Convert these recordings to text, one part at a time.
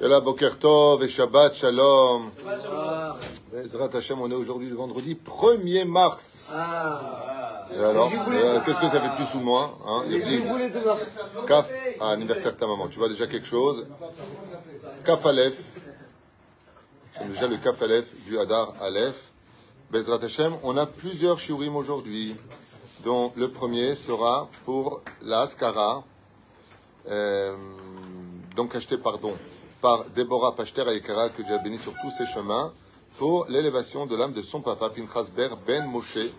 Et là, Boker Tov et Shabbat Shalom. Ezrat Hashem, on est aujourd'hui le vendredi 1er mars. Ah. Et alors, euh, qu'est-ce que ça fait plus ou moins hein Les de mars. Kaf, ah, anniversaire de ta maman, tu vois déjà quelque chose? Kaf Aleph, c'est déjà le Kaf Aleph du Hadar Aleph. Bezrat Hashem, on a plusieurs shiurim aujourd'hui, dont le premier sera pour la Askara, euh, donc acheté, pardon, par Déborah Pachter Ayekara, que Dieu a béni sur tous ses chemins, pour l'élévation de l'âme de son papa, Pinchas Ber Ben Moshe,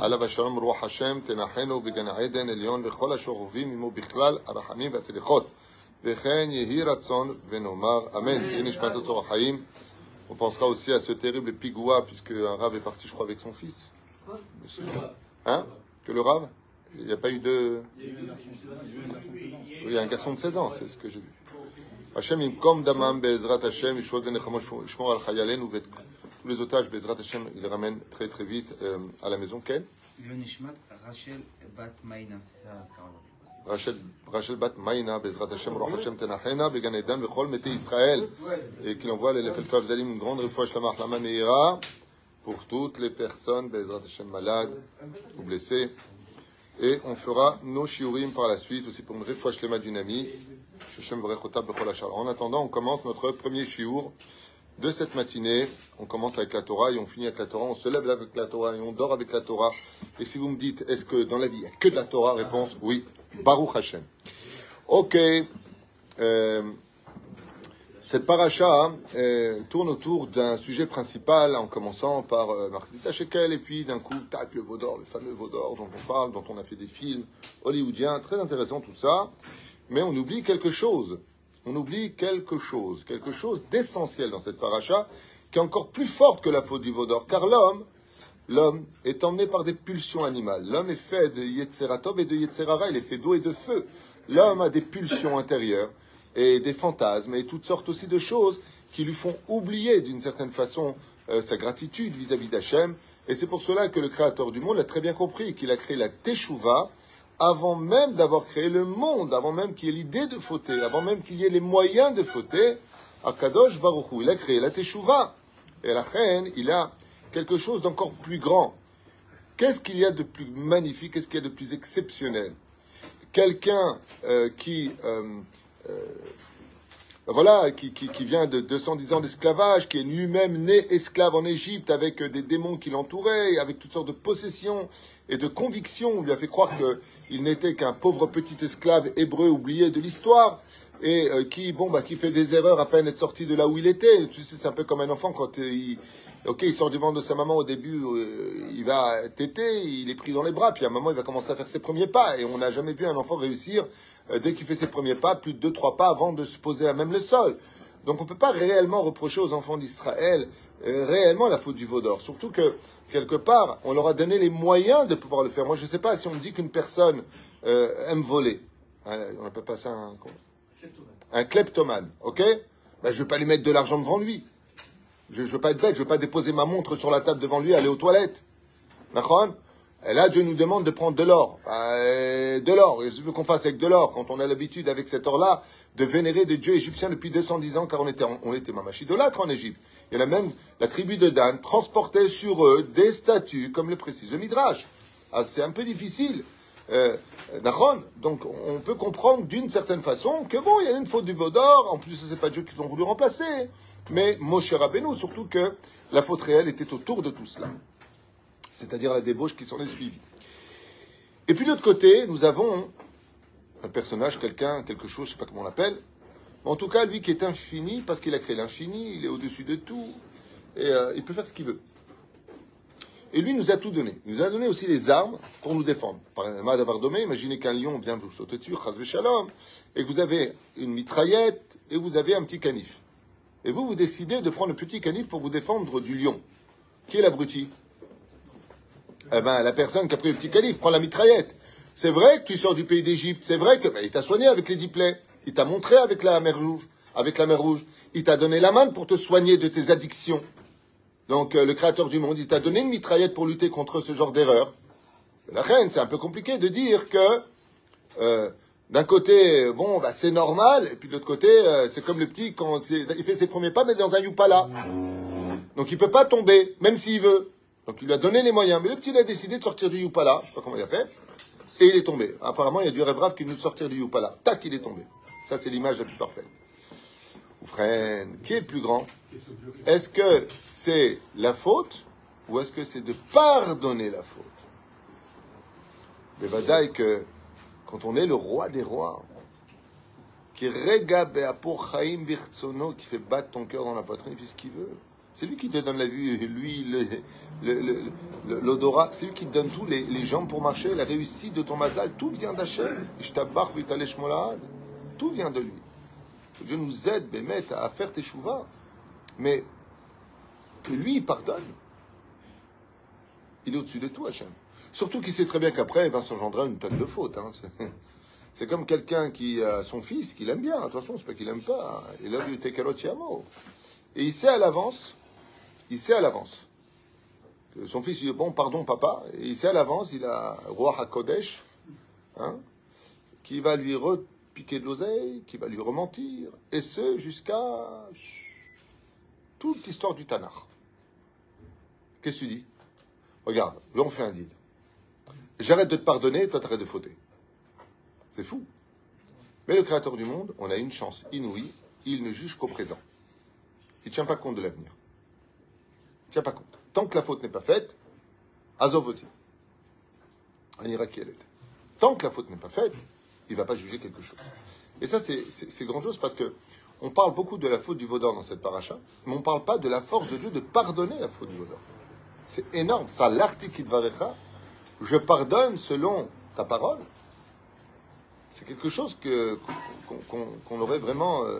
עליו השלום רוח השם תנחנו בגן העדן עליון וכל השורבים עמו בכלל הרחמים והסליחות וכן יהי רצון ונאמר אמן. תהי נשמת אוצר החיים. On pensera aussi à ce terrible pigoua puisque un rave est parti je crois avec son fils. Hein Que le rave Il n'y a pas eu de... Oui, il y a un garçon de 16 ans, c'est ce que j'ai vu. Hachem imkom damam shmor al chayalenu v'et tous les otages, Bezrat Hashem, il ramène très très vite euh, à la maison. Quel? Le Nishmat Rachel Bat Maïna, c'est ça, Bezrat qu'il envoie les Lefelfav Zalim, une grande refouach Lamach Lama Meira, pour toutes les personnes, Bezrat Hashem, malades ou blessées. Et on fera nos shiurim par la suite, aussi pour une Lema d'une amie. En attendant, on commence notre premier shiur de cette matinée. On commence avec la Torah et on finit avec la Torah. On se lève avec la Torah et on dort avec la Torah. Et si vous me dites, est-ce que dans la vie, il n'y a que de la Torah? Réponse, oui. Baruch Hashem. Ok. Euh, cette paracha euh, tourne autour d'un sujet principal, en commençant par euh, Marcita Shekel, et puis d'un coup, tac, le Vaudor, le fameux Vaudor dont on parle, dont on a fait des films hollywoodiens. Très intéressant tout ça. Mais on oublie quelque chose on oublie quelque chose, quelque chose d'essentiel dans cette paracha, qui est encore plus forte que la faute du Vaudor. Car l'homme, l'homme est emmené par des pulsions animales. L'homme est fait de Yetzeratov et de Yetzerara, il est fait d'eau et de feu. L'homme a des pulsions intérieures et des fantasmes et toutes sortes aussi de choses qui lui font oublier d'une certaine façon euh, sa gratitude vis-à-vis d'Hachem. Et c'est pour cela que le Créateur du monde a très bien compris qu'il a créé la Teshuvah, avant même d'avoir créé le monde, avant même qu'il y ait l'idée de fauter, avant même qu'il y ait les moyens de fauter, Akadosh Baruch Hu, il a créé la Teshuvah. Et la reine, il a quelque chose d'encore plus grand. Qu'est-ce qu'il y a de plus magnifique, qu'est-ce qu'il y a de plus exceptionnel? Quelqu'un euh, qui, euh, euh, voilà, qui, qui, qui vient de 210 ans d'esclavage, qui est lui-même né esclave en Égypte avec des démons qui l'entouraient, avec toutes sortes de possessions et de convictions, on lui a fait croire qu'il n'était qu'un pauvre petit esclave hébreu oublié de l'histoire et euh, qui, bon, bah, qui fait des erreurs à peine être sorti de là où il était. Tu sais, c'est un peu comme un enfant quand euh, il, ok, il sort du ventre de sa maman au début, euh, il va téter, il est pris dans les bras, puis à un moment il va commencer à faire ses premiers pas et on n'a jamais vu un enfant réussir euh, dès qu'il fait ses premiers pas, plus de deux trois pas avant de se poser à même le sol. Donc on peut pas réellement reprocher aux enfants d'Israël euh, réellement la faute du veau d'or. Surtout que, quelque part, on leur a donné les moyens de pouvoir le faire. Moi, je ne sais pas si on me dit qu'une personne euh, aime voler. Hein, on appelle pas ça un, un kleptomane, ok? Ben, Je ne vais pas lui mettre de l'argent devant lui. Je ne veux pas être bête, je ne veux pas déposer ma montre sur la table devant lui, aller aux toilettes. D'accord? Et là, Dieu nous demande de prendre de l'or. Euh, de l'or. Que veut qu'on fasse avec de l'or Quand on a l'habitude, avec cet or-là, de vénérer des dieux égyptiens depuis 210 ans, car on était, on était mamachidolâtre en Égypte. Il y en a même, la tribu de Dan transportait sur eux des statues, comme le précise le Midrash. Ah, c'est un peu difficile. Euh, Donc, on peut comprendre d'une certaine façon que bon, il y a une faute du veau d'or. En plus, ce n'est pas Dieu qu'ils ont voulu remplacer. Mais Moshe Rabbeinu, surtout que la faute réelle était autour de tout cela c'est-à-dire la débauche qui s'en est suivie. Et puis de l'autre côté, nous avons un personnage, quelqu'un, quelque chose, je ne sais pas comment on l'appelle, mais en tout cas, lui qui est infini, parce qu'il a créé l'infini, il est au-dessus de tout, et euh, il peut faire ce qu'il veut. Et lui nous a tout donné. Il nous a donné aussi les armes pour nous défendre. Par exemple, imaginez qu'un lion vient vous sauter dessus, shalom, et que vous avez une mitraillette, et vous avez un petit canif. Et vous, vous décidez de prendre le petit canif pour vous défendre du lion. Qui est l'abruti eh ben, la personne qui a pris le petit calife prend la mitraillette. C'est vrai que tu sors du pays d'Égypte, c'est vrai que ben, il t'a soigné avec les dix plaies, il t'a montré avec la mer rouge, avec la mer rouge, il t'a donné la main pour te soigner de tes addictions. Donc euh, le créateur du monde, il t'a donné une mitraillette pour lutter contre ce genre d'erreur. La reine, c'est un peu compliqué de dire que euh, D'un côté, bon, bah, c'est normal, et puis de l'autre côté, euh, c'est comme le petit quand il fait ses premiers pas, mais dans un Yupala. Donc il peut pas tomber, même s'il veut. Donc il lui a donné les moyens. Mais le petit, il a décidé de sortir du Yupala, je sais pas comment il a fait, et il est tombé. Apparemment, il y a du rêve qui nous sortir du Yupala. Tac, il est tombé. Ça, c'est l'image la plus parfaite. Oufren, qui est le plus grand Est-ce que c'est la faute ou est-ce que c'est de pardonner la faute? Mais badaï que quand on est le roi des rois, qui rega chaim birtsono, qui fait battre ton cœur dans la poitrine, il fait ce qu'il veut. C'est lui qui te donne la vue, le- l'odorat, c'est lui qui te donne tout, les, jambes pour marcher, la réussite de ton mazal, tout vient d'Hachem. Tout vient de lui. Dieu nous aide, Bémet, à faire tes chouvas. Mais que lui, il pardonne. Il est au-dessus de tout, Hachem. Surtout qu'il sait très bien qu'après, il va s'engendrer une tonne de fautes. hein. C'est- comme quelqu'un qui a son fils, qu'il aime bien. Attention, c'est pas qu'il aime pas. hein. Il a vu Tekelot Yamo. Et il sait à l'avance, il sait à l'avance. Son fils, il dit Bon, pardon, papa. Il sait à l'avance, il a Roi HaKodesh, hein, qui va lui repiquer de l'oseille, qui va lui rementir. Et ce, jusqu'à toute l'histoire du Tanar. Qu'est-ce que tu dis? Regarde, là, on fait un deal. J'arrête de te pardonner, toi, t'arrêtes de fauter. C'est fou. Mais le Créateur du monde, on a une chance inouïe, il ne juge qu'au présent. Il ne tient pas compte de l'avenir. Pas compte. Tant que la faute n'est pas faite, Azovoti. Tant que la faute n'est pas faite, il ne va pas juger quelque chose. Et ça, c'est- c'est grandiose parce que on parle beaucoup de la faute du Vaudor dans cette paracha, mais on ne parle pas de la force de Dieu de pardonner la faute du Vaudor. C'est énorme. Ça, l'article varecha, je pardonne selon ta parole. C'est quelque chose qu'on aurait vraiment euh,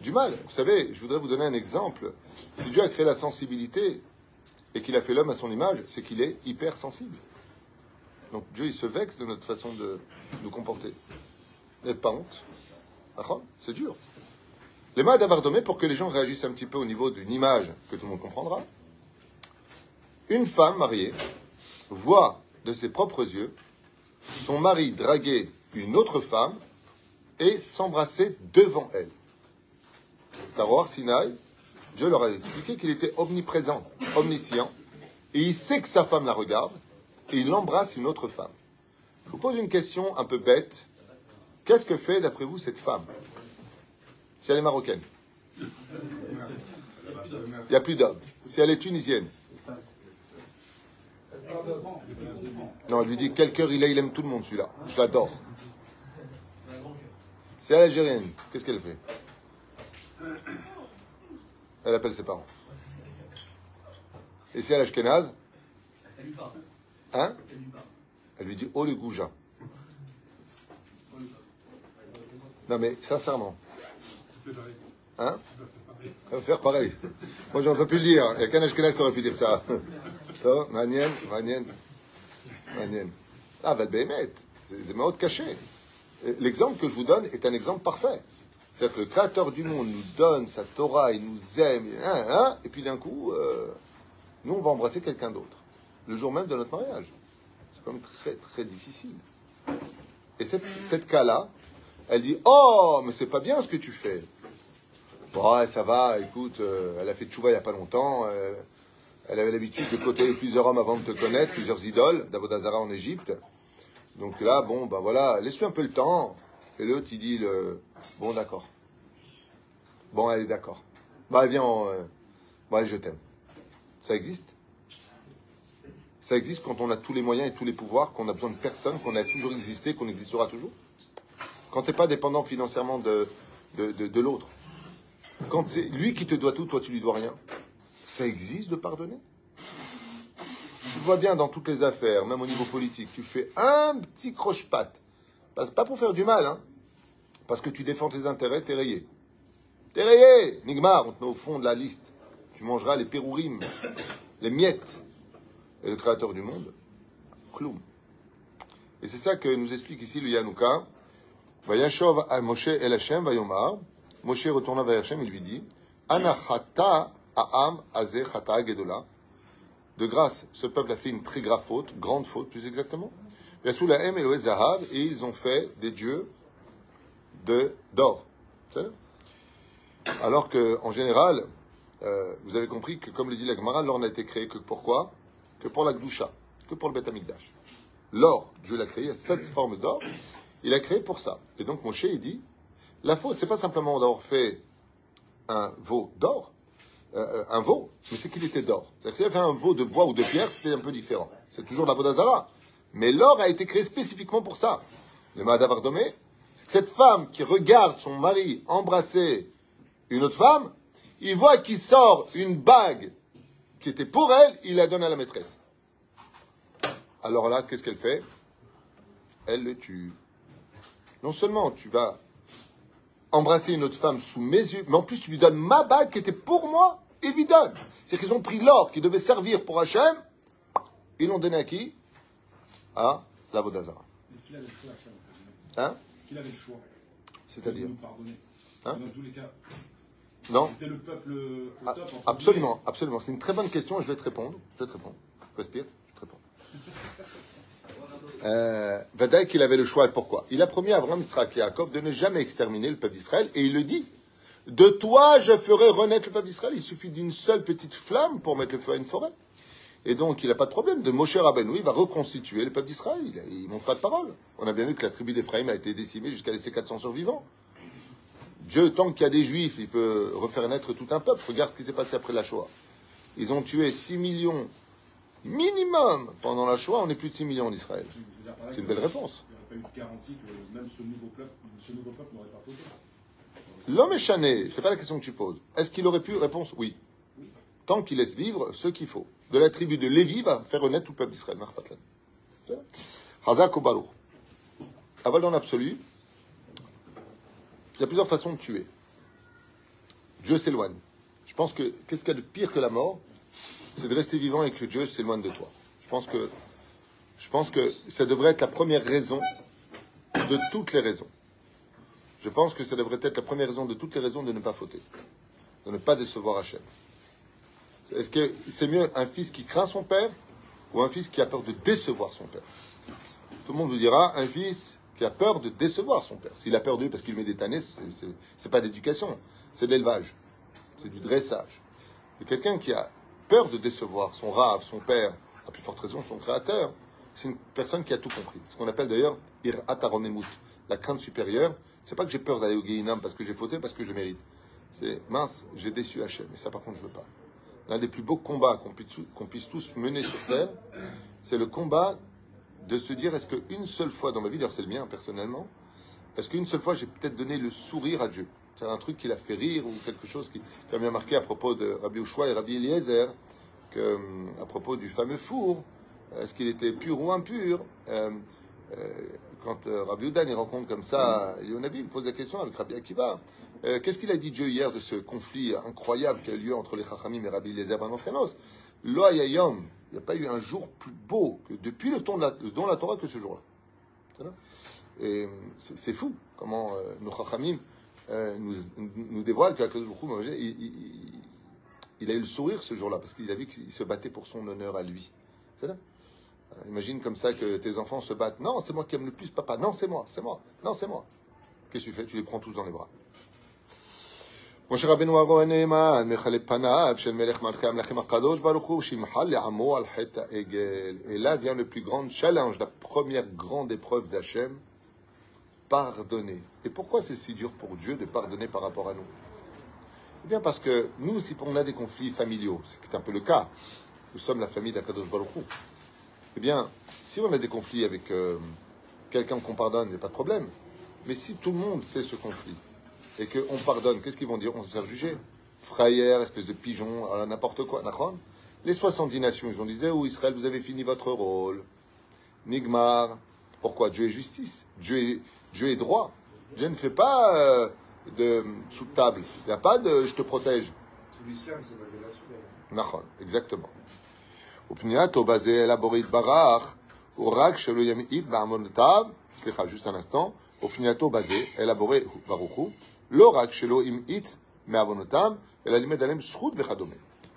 du mal. Vous savez, je voudrais vous donner un exemple. Si Dieu a créé la sensibilité et qu'il a fait l'homme à son image, c'est qu'il est hypersensible. Donc Dieu, il se vexe de notre façon de nous comporter. N'avez pas honte D'accord C'est dur. Les mains d'Avardomé, pour que les gens réagissent un petit peu au niveau d'une image que tout le monde comprendra. Une femme mariée voit de ses propres yeux son mari draguer une autre femme et s'embrasser devant elle. D'abord, Sinaï, Dieu leur a expliqué qu'il était omniprésent, omniscient, et il sait que sa femme la regarde, et il embrasse une autre femme. Je vous pose une question un peu bête. Qu'est-ce que fait, d'après vous, cette femme? Si elle est marocaine Il n'y a plus d'hommes. Si elle est tunisienne Non, elle lui dit quel cœur il a, il aime tout le monde celui-là. Je l'adore. Si elle est algérienne, qu'est-ce qu'elle fait? Elle appelle ses parents. Et si elle Ashkenaz Hein? Elle lui dit Oh le Gouja. Non mais sincèrement. Hein? Elle va faire pareil. Moi j'en peux plus le dire. Il n'y a qu'un Ashkenaz qui aurait pu dire ça. Manien, Manien, Manien. Ah, Valbémet, c'est mode cachée. L'exemple que je vous donne est un exemple parfait. C'est-à-dire que le Créateur du monde nous donne sa Torah, il nous aime, et puis d'un coup, euh, nous, on va embrasser quelqu'un d'autre. Le jour même de notre mariage. C'est quand même très, très difficile. Et cette, cette cas-là, elle dit Oh, mais c'est pas bien ce que tu fais. Bon, ça va, écoute, euh, elle a fait tchouva il n'y a pas longtemps. euh, elle avait l'habitude de côtoyer plusieurs hommes avant de te connaître, plusieurs idoles, d'Avodazara en Égypte. Donc là, bon, bah voilà, laisse-lui un peu le temps. Et l'autre, il dit le, bon, d'accord. Bon, elle est d'accord. Bah, viens, euh, allez, je t'aime. Ça existe? Ça existe quand on a tous les moyens et tous les pouvoirs, qu'on a besoin de personne, qu'on a toujours existé, qu'on existera toujours? Quand tu n'es pas dépendant financièrement de, de, de, l'autre. Quand c'est lui qui te doit tout, toi tu lui dois rien. Ça existe de pardonner? Tu vois bien dans toutes les affaires, même au niveau politique. Tu fais un petit croche-patte. Pas pas pour faire du mal, hein. Parce que tu défends tes intérêts, t'es rayé. T'es rayé Nigmar, on te met au fond de la liste. Tu mangeras les pérourim, les miettes. Et le créateur du monde, Kloum. Et c'est ça que nous explique ici le Yanouka. Vayashov à Moshe el Hashem vayomar. Moshe retourna vers Hashem et lui dit Anachata Aam Azeh Chata Gedola. De grâce, ce peuple a fait une très grave faute, grande faute plus exactement. Eloé Zahav, et ils ont fait des dieux d'or. Alors que, en général, euh, vous avez compris que, comme le dit la Gemara, l'or n'a été créé que pourquoi? Que pour la Gdusha, que pour le Beth Amikdash. L'or, Dieu l'a créé, sept formes d'or, il a créé pour ça. Et donc Moshe, il dit, la faute, c'est pas simplement d'avoir fait un veau d'or, euh, un veau, mais c'est qu'il était d'or. S'il avait fait un veau de bois ou de pierre, c'était un peu différent. C'est toujours la Vodazara. Mais l'or a été créé spécifiquement pour ça. Le que cette femme qui regarde son mari embrasser une autre femme, il voit qu'il sort une bague qui était pour elle, il la donne à la maîtresse. Alors là, qu'est-ce qu'elle fait? Elle le tue. Non seulement tu vas embrasser une autre femme sous mes yeux, mais en plus tu lui donnes ma bague qui était pour moi, et lui donne. C'est qu'ils ont pris l'or qui devait servir pour Hachem, ils l'ont donné à qui? À la Vodazara. Hein? Qu'il avait le choix C'est-à-dire pardonner Hein Dans tous les cas, Non c'était le peuple au Ah, top. Absolument, absolument. C'est une très bonne question et je vais te répondre. Je vais te répondre. Respire, je te réponds. Euh, Vadaï qu'il avait le choix et pourquoi? Il a promis à Abraham, Yitzhak et Yaakov de ne jamais exterminer le peuple d'Israël et il le dit. De toi, je ferai renaître le peuple d'Israël. Il suffit d'une seule petite flamme pour mettre le feu à une forêt. Et donc, il n'a pas de problème. De Moshe Rabbeinu, il va reconstituer le peuple d'Israël. Il ne montre pas de parole. On a bien vu que la tribu d'Éphraïm a été décimée jusqu'à laisser 400 survivants. Dieu, tant qu'il y a des juifs, il peut refaire naître tout un peuple. Regarde ce qui s'est passé après la Shoah. Ils ont tué 6 millions minimum pendant la Shoah. On est plus de 6 millions en Israël. C'est une belle réponse. Il n'y aurait pas eu de garantie que même ce nouveau peuple, ce nouveau peuple n'aurait pas fauté. L'homme est chané, c'est pas la question que tu poses. Est-ce qu'il aurait pu? Réponse oui. Tant qu'il laisse vivre ce qu'il faut. De la tribu de Lévi va faire renaître tout le peuple d'Israël. Hazak ou Baruch. Aval dans l'absolu, il y a plusieurs façons de tuer. Dieu s'éloigne. Je pense que qu'est-ce qu'il y a de pire que la mort? C'est de rester vivant et que Dieu s'éloigne de toi. Je pense que je pense que ça devrait être la première raison de toutes les raisons. Je pense que ça devrait être la première raison de toutes les raisons de ne pas fauter, de ne pas décevoir Hachem. Est-ce que c'est mieux un fils qui craint son père ou un fils qui a peur de décevoir son père? Tout le monde vous dira un fils qui a peur de décevoir son père. S'il a peur de lui parce qu'il met des tannées, c'est- pas d'éducation, c'est de l'élevage, c'est du dressage. Mais quelqu'un qui a peur de décevoir son rave, son père, à plus forte raison son créateur, c'est une personne qui a tout compris. Ce qu'on appelle d'ailleurs aromemut, la crainte supérieure. C'est pas que j'ai peur d'aller au Guéhinam parce que j'ai fauté, parce que je le mérite. C'est mince, j'ai déçu Hachem. Et ça, par contre, je veux pas. L'un des plus beaux combats qu'on puisse, tous mener sur Terre, c'est le combat de se dire est-ce qu'une seule fois dans ma vie, d'ailleurs c'est le mien personnellement, est-ce qu'une seule fois j'ai peut-être donné le sourire à Dieu? C'est un truc qui l'a fait rire ou quelque chose qui, a marqué à propos de Rabbi Ushua et Rabbi Eliezer, hum, à propos du fameux four, est-ce qu'il était pur ou impur? Euh, euh, Quand euh, Rabbi Udan il rencontre comme ça Yonabi, il pose la question avec Rabbi Akiva. euh, Qu'est-ce qu'il a dit Dieu hier de ce conflit incroyable qui a eu lieu entre les Chachamim et Rabbi Eliezer Ben Lo hayayom, il n'y a pas eu un jour plus beau que depuis le don de la, Torah que ce jour-là. Et c'est fou comment euh, nos Chachamim nous, dévoilent Hu, il, il- a eu le sourire ce jour-là parce qu'il a vu qu'il se battait pour son honneur à lui. C'est. Euh, Imagine comme ça que tes enfants se battent. Non, c'est moi qui aime le plus papa. Non, c'est moi, c'est moi. Non, c'est moi. Qu'est-ce que tu fais Tu les prends tous dans les bras. משה רבנו אבו הנאמן, מחלק פניו של מלך מלכי המלכים הקדוש ברוך הוא, שימחל לעמו על חטא העגל. Et là vient le plus grand challenge, la première grande épreuve d'Hachem, pardonner. Et pourquoi c'est si dur pour Dieu de pardonner par rapport à nous Eh bien parce que nous, si on a des conflits familiaux, ce qui est un peu le cas, nous sommes la famille d'Akadosh Baruch Hu. eh bien, si on a des conflits avec euh, quelqu'un qu'on pardonne, il n'y a pas de problème. Mais si tout le monde sait ce conflit et qu'on pardonne, qu'est-ce qu'ils vont dire? On se faire juger. Frayère, espèce de pigeon, n'importe quoi, Nacron. Les 70 nations, ils ont dit Oh Israël, vous avez fini votre rôle. Nigmar. Pourquoi Dieu est justice? Dieu est, droit. Dieu ne fait pas euh, de sous table. Il n'y a pas de je te protège. Tout l'islam, c'est basé là-dessus. Exactement. ופנייתו בזה אל הבורא יתברך, הוא רק שלא ימעיט בעוונותיו, סליחה, juste un instant, ופנייתו בזה אל הבורא ברוך הוא, לא רק שלא המעיט מעוונותיו, אלא לימד עליהם זכות וכדומה.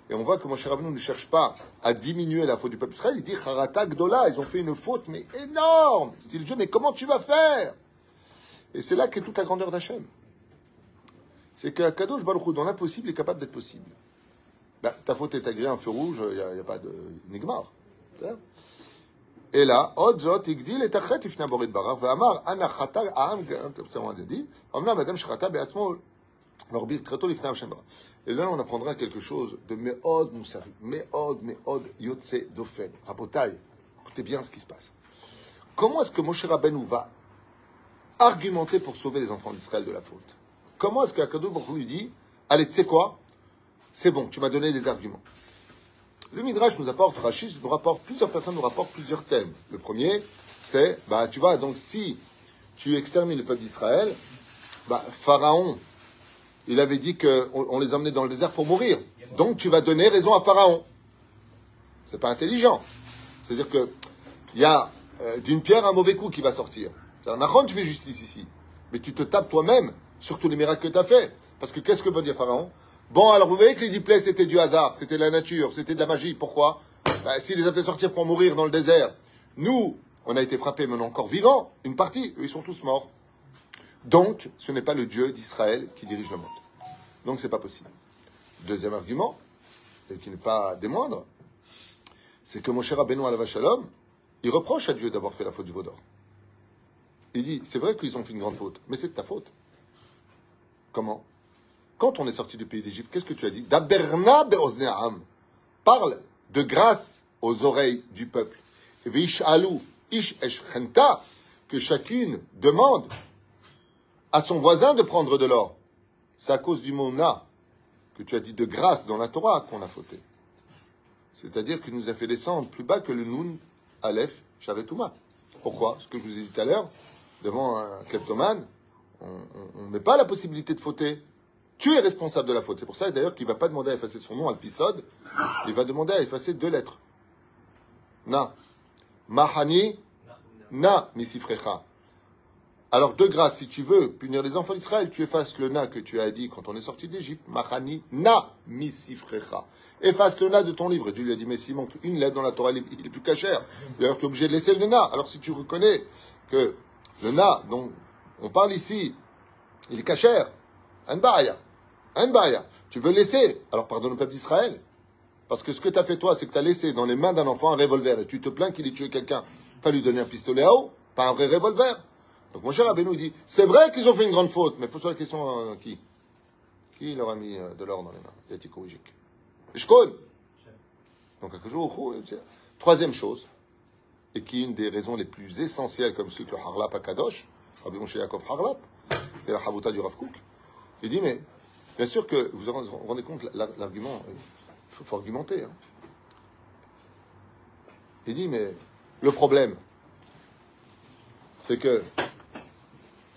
Et on voit que Moshe Rabbeinu ne cherche pas à diminuer la faute du peuple Israël. Il dit Harata Gdola, ils ont fait une faute, mais énorme. Style Dieu, mais comment tu vas faire Et c'est là qu'est toute la grandeur d'Hachem. C'est que Kadosh Baruch Hu, dans l'impossible, est capable d'être possible. Bah, ta faute est agréée un feu rouge, il n'y a, pas de nigmar. Et là, Odzot, Igdil Tachet, on dit, Madame Shrata, Beatmo, Et là, on apprendra quelque chose de Meod Moussari, Meod, Meod, Yotse, Dofen, Rabotai. Écoutez bien ce qui se passe. Comment est-ce que Moshe Rabbeinu va argumenter pour sauver les enfants d'Israël de la faute? Comment est-ce qu'Akadou Baruch lui dit, allez, tu sais quoi? C'est bon, tu m'as donné des arguments. Le Midrash nous apporte, Rachis nous rapporte, plusieurs personnes nous rapportent plusieurs thèmes. Le premier, c'est, bah, tu vois, donc si tu extermines le peuple d'Israël, bah, Pharaon, il avait dit qu'on on les emmenait dans le désert pour mourir. Donc tu vas donner raison à Pharaon. C'est pas intelligent. C'est-à-dire que il y a euh, d'une pierre un mauvais coup qui va sortir. Nachon, tu fais justice ici. Mais tu te tapes toi-même sur tous les miracles que tu as fait. Parce que qu'est-ce que veut dire Pharaon? Bon, alors vous voyez que les dix c'était du hasard, c'était de la nature, c'était de la magie. Pourquoi? Ben, S'il les a fait sortir pour mourir dans le désert, nous, on a été frappés, mais on encore vivants. Une partie, eux, ils sont tous morts. Donc, ce n'est pas le Dieu d'Israël qui dirige le monde. Donc, c'est pas possible. Deuxième argument, et qui n'est pas des moindres, c'est que mon cher Rabbeinu Alava Shalom, il reproche à Dieu d'avoir fait la faute du Vaudor. Il dit, c'est vrai qu'ils ont fait une grande faute, mais c'est de ta faute. Comment? Quand on est sorti du pays d'Égypte, qu'est-ce que tu as dit? Daberna be'ozne'am. Parle de grâce aux oreilles du peuple. Vish alou, ish eshchenta, que chacune demande à son voisin de prendre de l'or. C'est à cause du mot na que tu as dit de grâce dans la Torah qu'on a fauté. C'est-à-dire qu'il nous a fait descendre plus bas que le Nun, Aleph, Charetouma. Pourquoi? Ce que je vous ai dit tout à l'heure, devant un kleptomane, on ne pas la possibilité de fauter. Tu es responsable de la faute. C'est pour ça d'ailleurs qu'il ne va pas demander à effacer son nom, Alpisod, il va demander à effacer deux lettres. Na. Mahani, na misifrecha. Alors, de grâce, si tu veux punir les enfants d'Israël, tu effaces le na que tu as dit quand on est sorti d'Égypte. Mahani, na misifrecha. Efface le na de ton livre. Et Dieu lui a dit, mais s'il manque une lettre dans la Torah, il est, plus cachère. D'ailleurs, tu es obligé de laisser le na. Alors, si tu reconnais que le na dont on parle ici, il est cachère, un baraya. Tu veux laisser, alors pardonne au peuple d'Israël. Parce que ce que tu as fait toi, c'est que tu as laissé dans les mains d'un enfant un revolver et tu te plains qu'il ait tué quelqu'un. Pas lui donner un pistolet à eau, pas un vrai revolver. Donc mon cher Abénou dit, c'est vrai qu'ils ont fait une grande faute, mais pose-toi la question à qui? Qui leur a mis euh, de l'or dans les mains? Je connais. Donc un jour, troisième chose, et qui est une des raisons les plus essentielles, comme celui que le Harlap à Kadosh, Rabbi Moshe Yaakov Harlap, c'était la Havuta du Rav. Il dit, mais bien sûr que vous vous rendez compte, l'argument, il faut, faut argumenter. Hein. Il dit, mais le problème, c'est que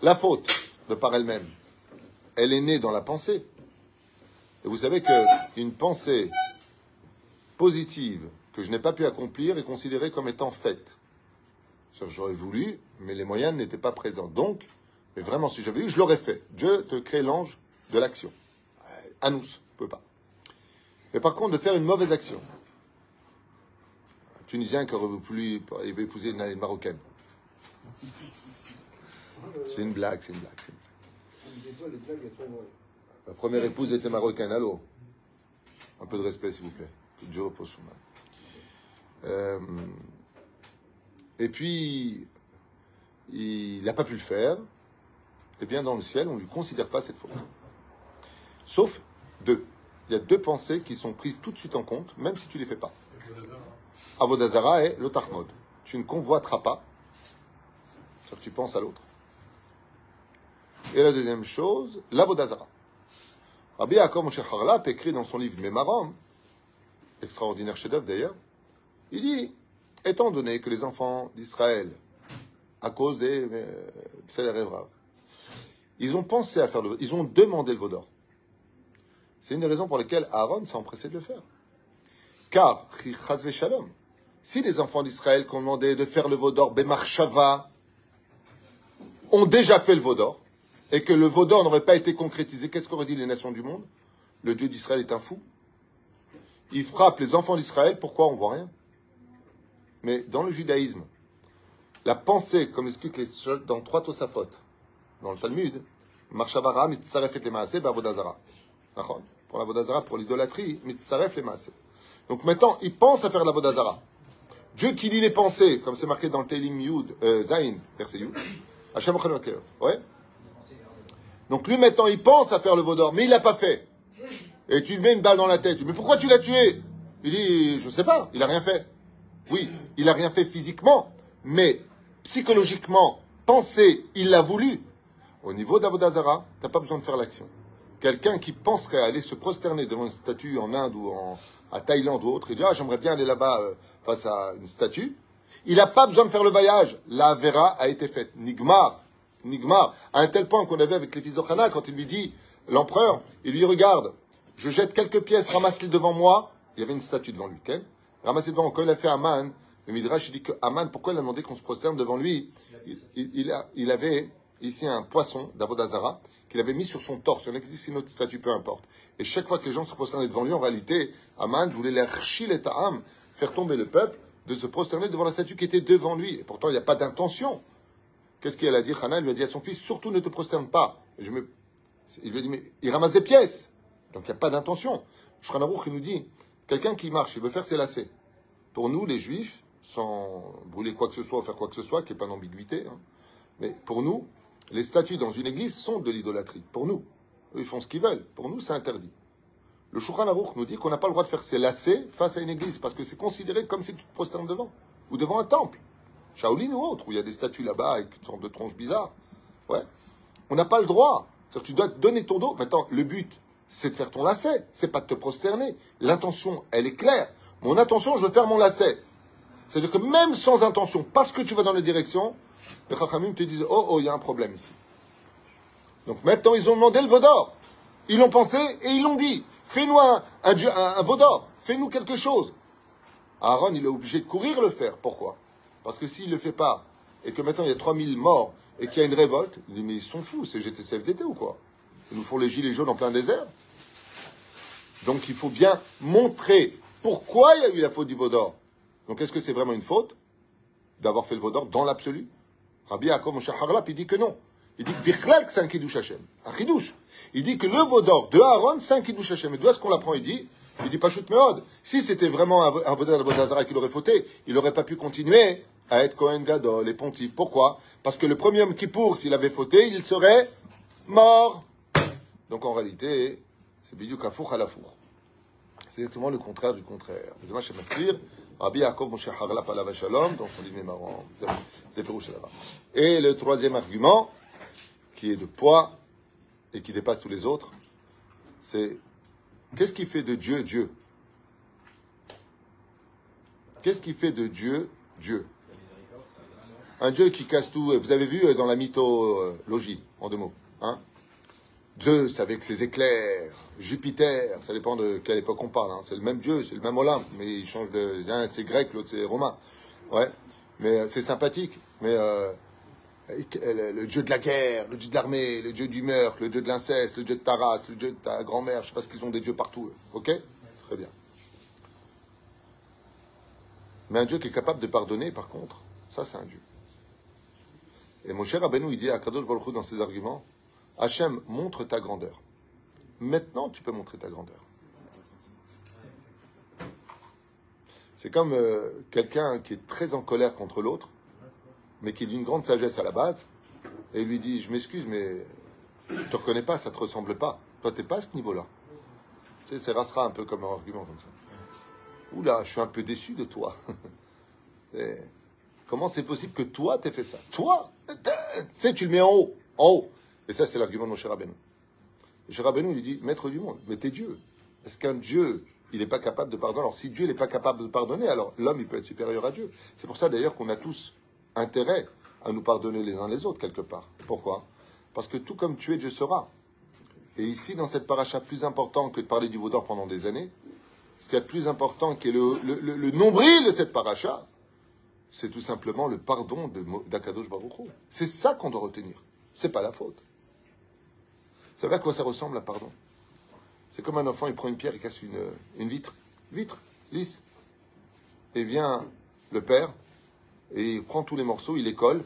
la faute, de par elle-même, elle est née dans la pensée. Et vous savez qu'une pensée positive que je n'ai pas pu accomplir est considérée comme étant faite. J'aurais voulu, mais les moyens n'étaient pas présents. Donc, mais vraiment, si j'avais eu, je l'aurais fait. Dieu te crée l'ange de l'action. Anous, je peux pas. Mais par contre, de faire une mauvaise action. Un Tunisien qui aurait voulu épouser une Marocaine. C'est une blague, c'est une blague. Ma première épouse était marocaine, allô? Un peu de respect, s'il vous plaît. Que Dieu repose son âme. Euh, et puis, il n'a pas pu le faire. Et bien, dans le ciel, on ne lui considère pas cette faute. Sauf deux. Il y a deux pensées qui sont prises tout de suite en compte, même si tu ne les fais pas. Avodazara et l'otachmod. Tu ne convoiteras pas, sauf que tu penses à l'autre. Et la deuxième chose, l'avodazara. Rabbi Yaakov Moshe Harlap écrit dans son livre Mémarom, extraordinaire chef-d'œuvre d'ailleurs, il dit étant donné que les enfants d'Israël, à cause des euh, ils ont pensé à faire le ils ont demandé le vaudor. C'est une des raisons pour lesquelles Aaron s'est empressé de le faire. Car, shalom, si les enfants d'Israël qui ont demandé de faire le vaudor, Bemarshava, ont déjà fait le vaudor, et que le vaudor n'aurait pas été concrétisé, qu'est-ce qu'auraient dit les nations du monde? Le Dieu d'Israël est un fou. Il frappe les enfants d'Israël, pourquoi on voit rien? Mais dans le judaïsme, la pensée, comme explique les dans trois Tosafot, dans le Talmud, Marshavara mitzaref et les maaseh ba'avodazara. Pour la vodazara, pour l'idolâtrie, mitzaref les maaseh. Donc maintenant, il pense à faire la vodazara. Dieu qui lit les pensées, comme c'est marqué dans le Télim Yud, euh, Zain, verset Yud. Ouais Donc lui maintenant, il pense à faire le vaudor, mais il l'a pas fait. Et tu lui mets une balle dans la tête. Mais pourquoi tu l'as tué? Il dit, je sais pas, il a rien fait. Oui, il a rien fait physiquement, mais psychologiquement, penser, il l'a voulu. Au niveau d'Avodazara, t'as pas besoin de faire l'action. Quelqu'un qui penserait aller se prosterner devant une statue en Inde ou en, à Thaïlande ou autre, et dit, ah, j'aimerais bien aller là-bas euh, face à une statue, il n'a pas besoin de faire le voyage. La Vera a été faite. Nigmar, Nigmar, à un tel point qu'on avait avec les fils d'Ochana, quand il lui dit, l'empereur, il lui regarde, je jette quelques pièces, ramasse-les devant moi. Il y avait une statue devant lui, ok Ramasse-les devant. Quand il a fait Aman, le Midrash dit que Aman, pourquoi il a demandé qu'on se prosterne devant lui? Il, il avait ici un poisson d'Avodazara qu'il avait mis sur son torse. Il y en a qui disent c'est statue, peu importe. Et chaque fois que les gens se prosternaient devant lui, en réalité, Aman voulait les et ta'am, faire tomber le peuple, de se prosterner devant la statue qui était devant lui. Et pourtant, il n'y a pas d'intention. Qu'est-ce qu'elle a dit? Hana lui a dit à son fils, surtout ne te prosterne pas. Il lui a dit, mais il ramasse des pièces. Donc il n'y a pas d'intention. Shranarouch, il nous dit, quelqu'un qui marche, il veut faire ses lacets. Pour nous, les juifs, sans brûler quoi que ce soit ou faire quoi que ce soit, qui n'est pas d'ambiguïté, hein, mais pour nous, les statues dans une église sont de l'idolâtrie. Pour nous. Ils font ce qu'ils veulent. Pour nous, c'est interdit. Le Shulchan Aruch nous dit qu'on n'a pas le droit de faire ses lacets face à une église, parce que c'est considéré comme si tu te prosternes devant, ou devant un temple. Shaolin ou autre, où il y a des statues là-bas avec une sorte de tronche bizarre. Ouais. On n'a pas le droit. Que tu dois te donner ton dos. Maintenant, le but, c'est de faire ton lacet, c'est pas de te prosterner. L'intention, elle est claire. Mon intention, je veux faire mon lacet. C'est-à-dire que même sans intention, parce que tu vas dans la direction, les Chachamim te disent Oh, oh, il y a un problème ici. Donc maintenant, ils ont demandé le Vaudor. Ils l'ont pensé et ils l'ont dit Fais-nous un, un, Vaudor, fais-nous quelque chose. Aaron, il est obligé de courir le faire. Pourquoi? Parce que s'il ne le fait pas, et que maintenant il y a 3000 morts, et qu'il y a une révolte, il dit Mais ils sont fous, c'est GTCFDT ou quoi? Ils nous font les gilets jaunes en plein désert donc il faut bien montrer pourquoi il y a eu la faute du Vaudor. Donc est-ce que c'est vraiment une faute d'avoir fait le Vaudor dans l'absolu? Rabbi Yaakov Moshe Harlap, il dit que non. Il dit que Birklal, c'est Hashem. Il dit que le Vaudor de Aaron, c'est un Kiddush Hashem. Et d'où est-ce qu'on l'apprend Il dit, il dit pas shoot meod. Si c'était vraiment un, un Vaudor de Bodazara qui l'aurait fauté, il n'aurait pas pu continuer à être Kohen Gadol et pontife. Pourquoi? Parce que le premier homme qui pour, s'il avait fauté, il serait mort. Donc en réalité, c'est Bidiouk Afour à la four. C'est exactement le contraire du contraire. Shalom, son marrant, c'est là-bas. Et le troisième argument, qui est de poids et qui dépasse tous les autres, c'est qu'est-ce qui fait de Dieu Dieu? Qu'est-ce qui fait de Dieu Dieu? Un Dieu qui casse tout. Vous avez vu euh, dans la mythologie, en deux mots, hein? Zeus avec ses éclairs, Jupiter, ça dépend de quelle époque on parle. hein. C'est le même Dieu, c'est le même Olympe, mais il change de. L'un c'est grec, l'autre c'est romain. Ouais, mais euh, c'est sympathique. Mais euh, le, le dieu de la guerre, le dieu de l'armée, le dieu du meurtre, le dieu de l'inceste, le dieu de ta race, le dieu de ta grand-mère, je sais pas ce qu'ils ont des dieux partout. Ok? Très bien. Mais un Dieu qui est capable de pardonner, par contre, ça c'est un Dieu. Et mon cher Rabbeinu, il dit à Kadosh Baruch dans ses arguments, Hachem, montre ta grandeur. Maintenant, tu peux montrer ta grandeur. C'est comme euh, quelqu'un qui est très en colère contre l'autre, mais qui est d'une grande sagesse à la base, et lui dit, je m'excuse, mais je te reconnais pas, ça te ressemble pas. Toi, t'es pas à ce niveau-là. C'est restera un peu comme un argument comme ça. Oula, je suis un peu déçu de toi. Comment c'est possible que toi, t'aies fait ça? Toi Tu tu le mets en haut, en haut. Et ça, c'est l'argument de Moshe Rabbeinu. Moshe Rabbeinu lui dit, maître du monde, mais t'es Dieu. Est-ce qu'un Dieu, il n'est pas capable de pardonner? Alors, si Dieu n'est pas capable de pardonner, alors l'homme, il peut être supérieur à Dieu. C'est pour ça, d'ailleurs, qu'on a tous intérêt à nous pardonner les uns les autres, quelque part. Pourquoi? Parce que tout comme tu es, Dieu sera. Et ici, dans cette paracha, plus important que de parler du Vaudor pendant des années, ce qui est le plus important, qui est le, le- nombril de cette paracha, c'est tout simplement le pardon de d'Akadosh Baruch. C'est ça qu'on doit retenir. C'est pas la faute. Vous savez à quoi ça ressemble, la pardon C'est comme un enfant, il prend une pierre, il casse une, une vitre. Vitre, lisse. Et vient le père, et il prend tous les morceaux, il les colle,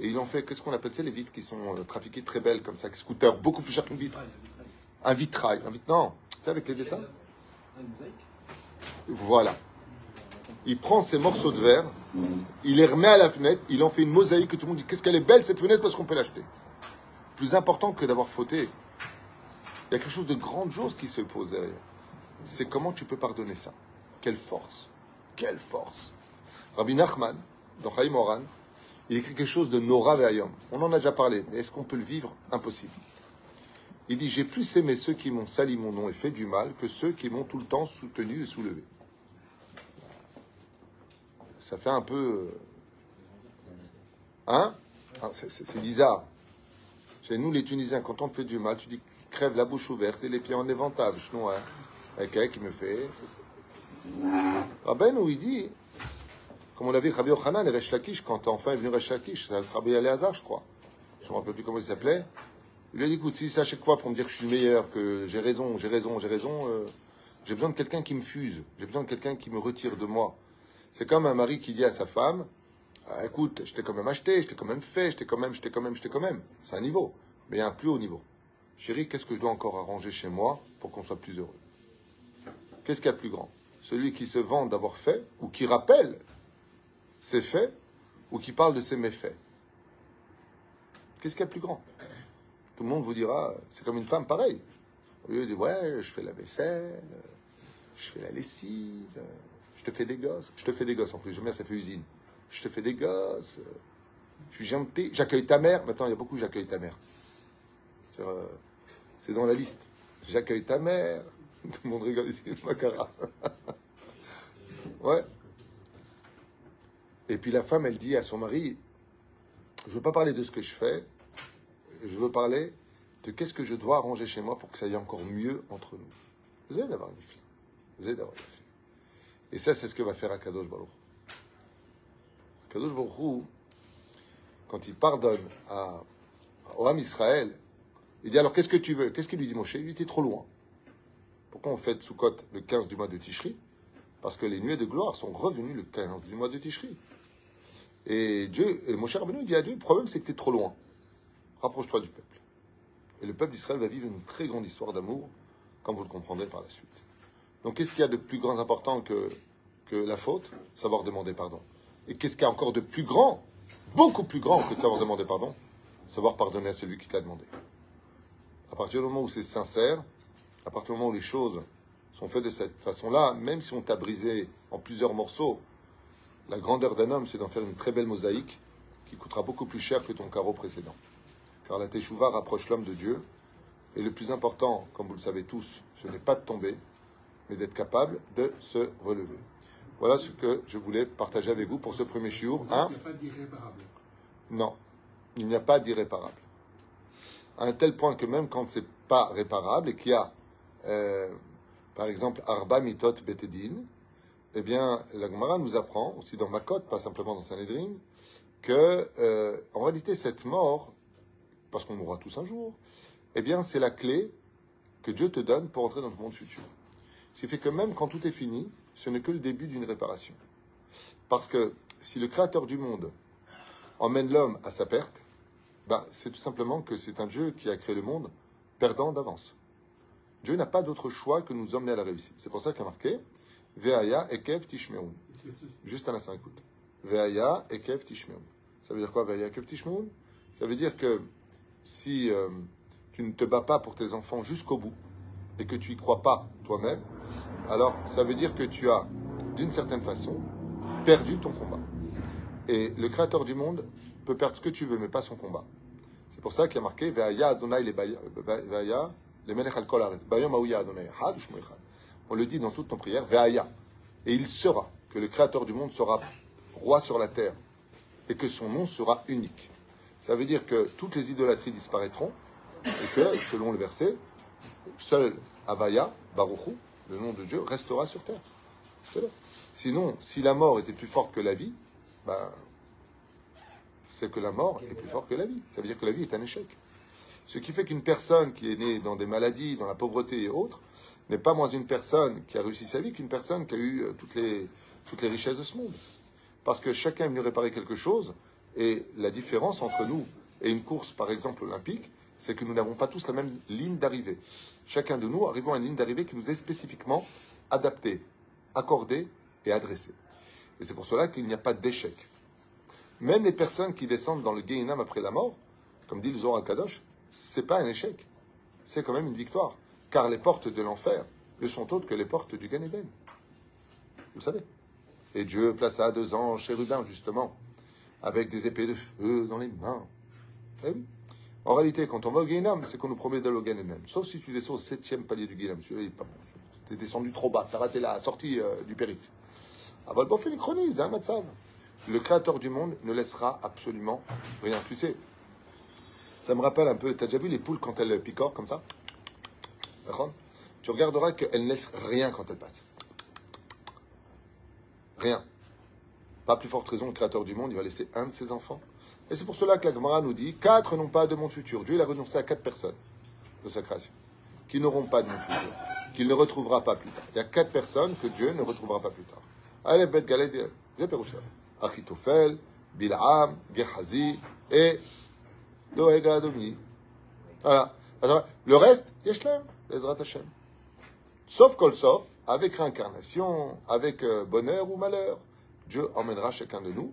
Et ils ont fait, qu'est-ce qu'on appelle, tu sais, les vitres qui sont euh, trafiquées très belles, comme ça, qui coûtent beaucoup plus cher qu'une vitre. Un vitrail. Un vitrail. Non, tu sais, avec les dessins Voilà. Il prend ces morceaux de verre, il les remet à la fenêtre, il en fait une mosaïque que tout le monde dit Qu'est-ce qu'elle est belle cette fenêtre parce qu'on peut l'acheter? Plus important que d'avoir fauté, il y a quelque chose de grandiose qui se pose derrière. C'est comment tu peux pardonner ça. Quelle force. Quelle force. Rabbi Nachman, dans Chaim Oran, il écrit quelque chose de Nora Ve'ayom. On en a déjà parlé, mais est-ce qu'on peut le vivre? Impossible. Il dit J'ai plus aimé ceux qui m'ont sali mon nom et fait du mal que ceux qui m'ont tout le temps soutenu et soulevé. Ça fait un peu. euh, Hein? Ah, c'est bizarre. Chez nous, les Tunisiens, quand on te fait du mal, tu dis crève la bouche ouverte et les pieds en éventable. Chinois, avec un qui me fait? Rabben, où il dit, comme on a vu Rabbi Yochanan et Resh Lakish, quand enfin est venu Resh Lakish, c'est Rabbi Eleazar, je crois. Je ne me rappelle plus comment il s'appelait. Il lui a dit écoute, si chaque fois pour me dire que je suis le meilleur, que j'ai raison, j'ai raison, j'ai raison, euh, j'ai besoin de quelqu'un qui me fuse. J'ai besoin de quelqu'un qui me retire de moi. C'est comme un mari qui dit à sa femme ah, écoute, je t'ai quand même acheté, je t'ai quand même fait, je t'ai quand même, je t'ai quand même, je t'ai quand même. C'est un niveau. Mais il y a un plus haut niveau. Chérie, qu'est-ce que je dois encore arranger chez moi pour qu'on soit plus heureux? Qu'est-ce qu'il y a de plus grand? Celui qui se vante d'avoir fait, ou qui rappelle ses faits, ou qui parle de ses méfaits Qu'est-ce qu'il y a de plus grand? Tout le monde vous dira, c'est comme une femme pareille. Au lieu de dire, ouais, je fais la vaisselle, je fais la lessive, je te fais des gosses. Je te fais des gosses en plus, j'aime bien, ça fait usine. Je te fais des gosses, je suis gentil, j'accueille ta mère. Maintenant, il y a beaucoup, j'accueille ta mère. C'est, euh, c'est dans la liste. J'accueille ta mère. Tout le monde rigole ici, Macara. ouais. Et puis la femme, elle dit à son mari, je veux pas parler de ce que je fais, je veux parler de qu'est-ce que je dois arranger chez moi pour que ça aille encore mieux entre nous. Vous allez d'avoir une fille. Vous allez d'avoir une fille. Et ça, c'est ce que va faire Akadosh Baruch. Quand il pardonne à, au Ham Israël, il dit alors qu'est-ce que tu veux? Qu'est-ce qu'il lui dit Moshe? Il t'es trop loin. Pourquoi on fête Sukkot le 15 du mois de Tishri? Parce que les nuées de gloire sont revenues le 15 du mois de Tishri. Et Dieu, et Moshe Rabbeinu dit à Dieu, le problème c'est que tu es trop loin. Rapproche-toi du peuple. Et le peuple d'Israël va vivre une très grande histoire d'amour, comme vous le comprendrez par la suite. Donc qu'est-ce qu'il y a de plus grand important que, que la faute? Savoir demander pardon. Et qu'est-ce qu'il y a encore de plus grand, beaucoup plus grand que de savoir demander pardon Savoir pardonner à celui qui te l'a demandé. À partir du moment où c'est sincère, à partir du moment où les choses sont faites de cette façon-là, même si on t'a brisé en plusieurs morceaux, la grandeur d'un homme, c'est d'en faire une très belle mosaïque qui coûtera beaucoup plus cher que ton carreau précédent. Car la teshuva rapproche l'homme de Dieu. Et le plus important, comme vous le savez tous, ce n'est pas de tomber, mais d'être capable de se relever. Voilà ce que je voulais partager avec vous pour ce premier chiour. Hein Il n'y a pas d'irréparable. non, il n'y a pas d'irréparable. À un tel point que même quand c'est pas réparable et qu'il y a, euh, par exemple, Arba Mitot Betedin, eh bien, la Gemara nous apprend, aussi dans Makot, pas simplement dans Sanhedrin, que, euh, en réalité, cette mort, parce qu'on mourra tous un jour, eh bien, c'est la clé que Dieu te donne pour entrer dans le monde futur. Ce qui fait que même quand tout est fini, ce n'est que le début d'une réparation. Parce que si le Créateur du monde emmène l'homme à sa perte, ben, c'est tout simplement que c'est un Dieu qui a créé le monde perdant d'avance. Dieu n'a pas d'autre choix que nous emmener à la réussite. C'est pour ça qu'il a marqué Veaya Ekev Tishmeun. Juste un instant, écoute. Veaya Ekev Tishmeun. Ça veut dire quoi, Veaya Ekev Tishmeun Ça veut dire que si euh, tu ne te bats pas pour tes enfants jusqu'au bout et que tu y crois pas toi-même, alors ça veut dire que tu as, d'une certaine façon, perdu ton combat. Et le créateur du monde peut perdre ce que tu veux, mais pas son combat. C'est pour ça qu'il y a marqué Ve'aya Adonai Ve'aya le Melech al. Bayom Adonai. On le dit dans toutes nos prières Ve'aya. Et il sera, que le créateur du monde sera roi sur la terre et que son nom sera unique. Ça veut dire que toutes les idolâtries disparaîtront et que, selon le verset, seul Avaya, Baruchou, le nom de Dieu, restera sur terre. Sinon, si la mort était plus forte que la vie, ben, c'est que la mort est plus forte que la vie. Ça veut dire que la vie est un échec. Ce qui fait qu'une personne qui est née dans des maladies, dans la pauvreté et autres, n'est pas moins une personne qui a réussi sa vie qu'une personne qui a eu euh, toutes les, toutes les richesses de ce monde. Parce que chacun est venu réparer quelque chose, Et la différence entre nous et une course, par exemple, olympique, c'est que nous n'avons pas tous la même ligne d'arrivée. Chacun de nous arrivons à une ligne d'arrivée qui nous est spécifiquement adaptée, accordée et adressée. Et c'est pour cela qu'il n'y a pas d'échec. Même les personnes qui descendent dans le Gehinam après la mort, comme dit le Zohar Kadosh, c'est pas un échec. C'est quand même une victoire. Car les portes de l'enfer ne sont autres que les portes du Gan Eden. Vous savez. Et Dieu plaça deux anges chérubins, justement, avec des épées de feu dans les mains. En réalité, quand on va au Gehinam, c'est qu'on nous promet d'aller au Eden. Sauf si tu descends au septième palier du Gehinam. Celui-là, il bon. T'es descendu trop bas, t'as raté la sortie euh, du périph'. Ah bah, bon, fait les chroniques, hein, Matsav. Le créateur du monde ne laissera absolument rien. Tu sais, ça me rappelle un peu, t'as déjà vu les poules quand elles picorent comme ça? Tu regarderas qu'elles ne laissent rien quand elles passent. Rien. Pas plus forte raison, le créateur du monde, il va laisser un de ses enfants. Et c'est pour cela que la Gemara nous dit quatre n'ont pas de monde futur. Dieu il a renoncé à quatre personnes de sa création qui n'auront pas de monde futur, qu'il ne retrouvera pas plus tard. Il y a quatre personnes que Dieu ne retrouvera pas plus tard. Allez, Bet Galed. Achitophel, Bil'am, Gehazi et Doega Adomi. Voilà. Le reste, Yeshlem, Bezrat Hashem. Sauf Kol Sof, avec réincarnation, avec euh, bonheur ou malheur, Dieu emmènera chacun de nous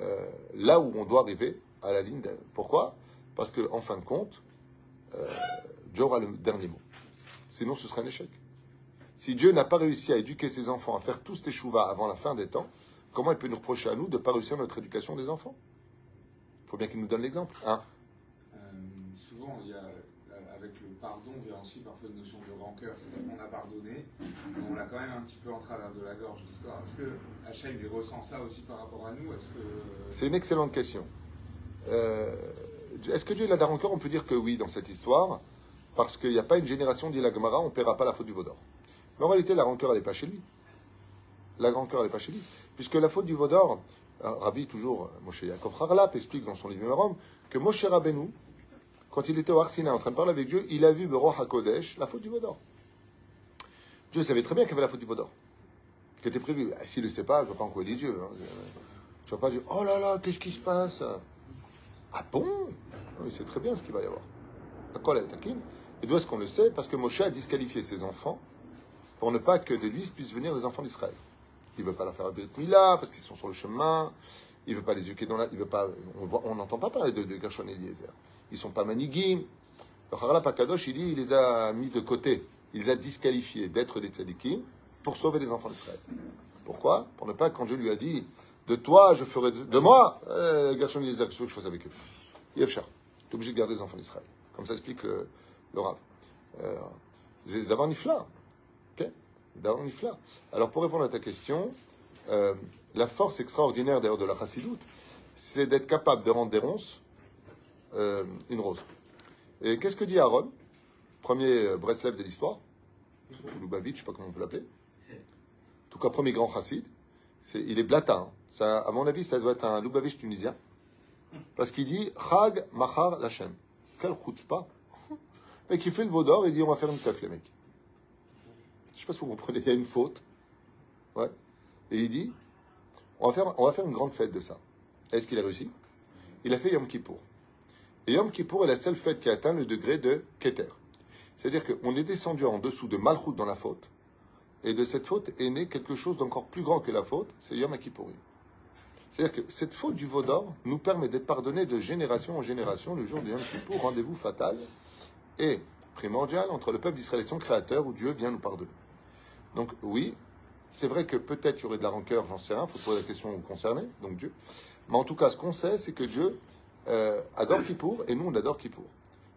euh, là où on doit arriver à la ligne. Pourquoi? Parce que en fin de compte, euh, Dieu aura le dernier mot. Sinon, ce sera un échec. Si Dieu n'a pas réussi à éduquer ses enfants, à faire tous ces chouvas avant la fin des temps, comment il peut nous reprocher à nous de ne pas réussir notre éducation des enfants? Il faut bien qu'il nous donne l'exemple. Hein? Euh, souvent, il y a, avec le pardon vient aussi parfois une notion de rancœur. C'est-à-dire qu'on a pardonné, mais on l'a quand même un petit peu en travers de la gorge, l'histoire. Est-ce que Hachem, ressent ça aussi par rapport à nous? C'est une excellente question. Euh, Est-ce que Dieu il a de la rancœur? On peut dire que oui dans cette histoire, parce qu'il n'y a pas une génération, dit la on ne paiera pas la faute du Vaudor. Mais en réalité, la rancœur, elle n'est pas chez lui. La rancœur, elle n'est pas chez lui. Puisque la faute du Vaudor, euh, Rabbi, toujours, euh, Moshe Yaakov Harlap, explique dans son livre Mémorum, que Moshe Rabbeinu, quand il était au Arsina en train de parler avec Dieu, il a vu Bero HaKodesh, la faute du Vaudor. Dieu savait très bien qu'il y avait la faute du Vaudor, qui était prévue. Ah, S'il ne le sait pas, je ne vois pas en quoi il est Dieu. hein. Tu vas pas dire, oh là là, qu'est-ce qui se passe? Ah bon? Oui, c'est très bien ce qu'il va y avoir. À quoi la taquine? Et d'où est-ce qu'on le sait Parce que Moshe a disqualifié ses enfants pour ne pas que de lui puissent venir les enfants d'Israël. Il veut pas leur faire la Brit Mila parce qu'ils sont sur le chemin. Il veut pas les éduquer dans la. Il veut pas. On n'entend pas parler de, de Gershon et Eliezer. Ils sont pas manigim. Le Harala Pakadosh, il dit, il les a mis de côté. Il les a disqualifiés d'être des tzadikim pour sauver les enfants d'Israël. Pourquoi? Pour ne pas, quand Dieu lui a dit, de toi, je ferai de, moi, euh, Gershon et Eliezer, qu'est-ce que je fasse avec eux Yefchar, tu es obligé de garder les enfants d'Israël. Comme ça explique le, le Rav. Euh, d'abord Nifla. Ok? D'abord Nifla. Alors pour répondre à ta question, euh, la force extraordinaire d'ailleurs de la chassidoute, c'est d'être capable de rendre des ronces euh, une rose. Et qu'est-ce que dit Aaron Premier euh, Breslev de l'histoire, ou Lubavitch, je sais pas comment on peut l'appeler. En tout cas, premier grand chassid. Il est blatin. hein. Ça, à mon avis, ça doit être un Lubavitch tunisien. Parce qu'il dit Chag Machar Lachem. Quel chutzpah. Mais qui fait le veau il dit on va faire une teuf, les mecs. Je sais pas si vous comprenez, il y a une faute. Ouais. Et il dit on va faire, on va faire une grande fête de ça. Est-ce qu'il a réussi? Il a fait Yom Kippour. Et Yom Kippour est la seule fête qui atteint le degré de Keter. C'est-à-dire qu'on est descendu en dessous de Malchut dans la faute. Et de cette faute est né quelque chose d'encore plus grand que la faute, c'est Yom Kippourim. C'est-à-dire que cette faute du veau d'or nous permet d'être pardonné de génération en génération le jour de Yom Kippour, rendez-vous fatal et primordial entre le peuple d'Israël et son créateur où Dieu vient nous pardonner. Donc oui, c'est vrai que peut-être il y aurait de la rancœur, j'en sais rien, il faut poser la question aux concernés, donc Dieu. Mais en tout cas, ce qu'on sait, c'est que Dieu euh, adore Kippour et nous on adore Kippour.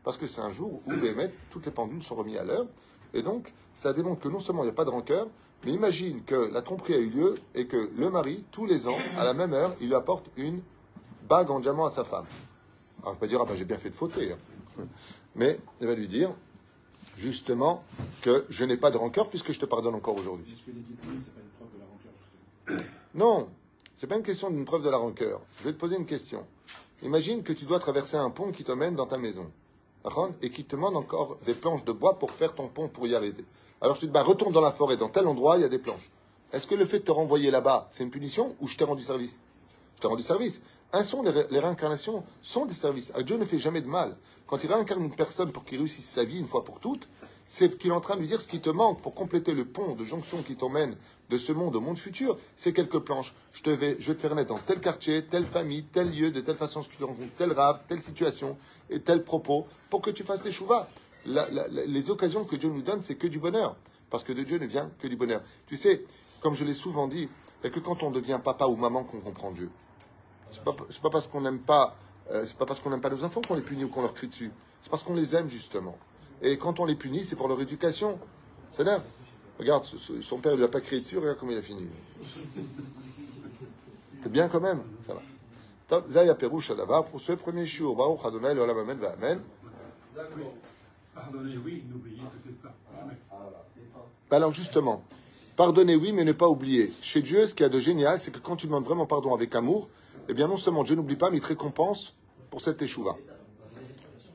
Parce que c'est un jour où, Bémet, toutes les pendules sont remises à l'heure. Et donc, ça démontre que non seulement il n'y a pas de rancœur, mais imagine que la tromperie a eu lieu et que le mari, tous les ans, à la même heure, il lui apporte une bague en diamant à sa femme. Alors, va pas dire, ah ben j'ai bien fait de fauter. hein. Mais il va lui dire, justement, que je n'ai pas de rancœur puisque je te pardonne encore aujourd'hui. Non, c'est pas une question d'une preuve de la rancœur. Je vais te poser une question. Imagine que tu dois traverser un pont qui te mène dans ta maison. Et qui te demande encore des planches de bois pour faire ton pont pour y arriver. Alors je te dis, bah, retourne dans la forêt, dans tel endroit, il y a des planches. Est-ce que le fait de te renvoyer là-bas, c'est une punition ou je t'ai rendu service? Je t'ai rendu service. Un sont les, les réincarnations sont des services. Ah, Dieu ne fait jamais de mal. Quand il réincarne une personne pour qu'il réussisse sa vie une fois pour toutes, c'est qu'il est en train de lui dire ce qui te manque pour compléter le pont de jonction qui t'emmène de ce monde au monde futur. C'est quelques planches. Je te vais, je vais te faire naître dans tel quartier, telle famille, tel lieu, de telle façon que tu rencontres tel rave, telle situation et tel propos pour que tu fasses tes chouvas. Les occasions que Dieu nous donne, c'est que du bonheur. Parce que de Dieu ne vient que du bonheur. Tu sais, comme je l'ai souvent dit, que quand on devient papa ou maman qu'on comprend Dieu. C'est pas parce qu'on n'aime pas, euh, c'est pas parce qu'on n'aime pas nos enfants qu'on les punit ou qu'on leur crie dessus. C'est parce qu'on les aime justement. Et quand on les punit, c'est pour leur éducation. C'est. Regarde, son père lui a pas crié dessus. Regarde comment il a fini. C'est bien quand même. Ça va. Top. Zaya Perouche Adavar pour ce premier jour. Baruch Adonai Olam Amen Amen. Pardonnez, oui, n'oubliez peut-être pas. Ben Alors justement, pardonner oui, mais ne pas oublier. Chez Dieu, ce qu'il y a de génial, c'est que quand tu demandes vraiment pardon avec amour, eh bien non seulement Dieu n'oublie pas, mais il te récompense pour cette échouva.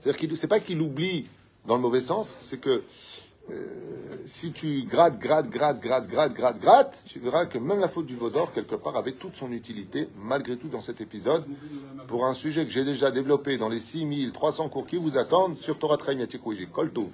C'est-à-dire qu'il c'est pas qu'il oublie dans le mauvais sens, c'est que euh, si tu grattes, grattes, grattes, grattes, grattes, grattes, grattes, tu verras que même la faute du veau d'or, quelque part, avait toute son utilité, malgré tout, dans cet épisode, pour un sujet que j'ai déjà développé dans les 6300 cours qui vous attendent sur Torah Traim Yatikouiji. Koltou.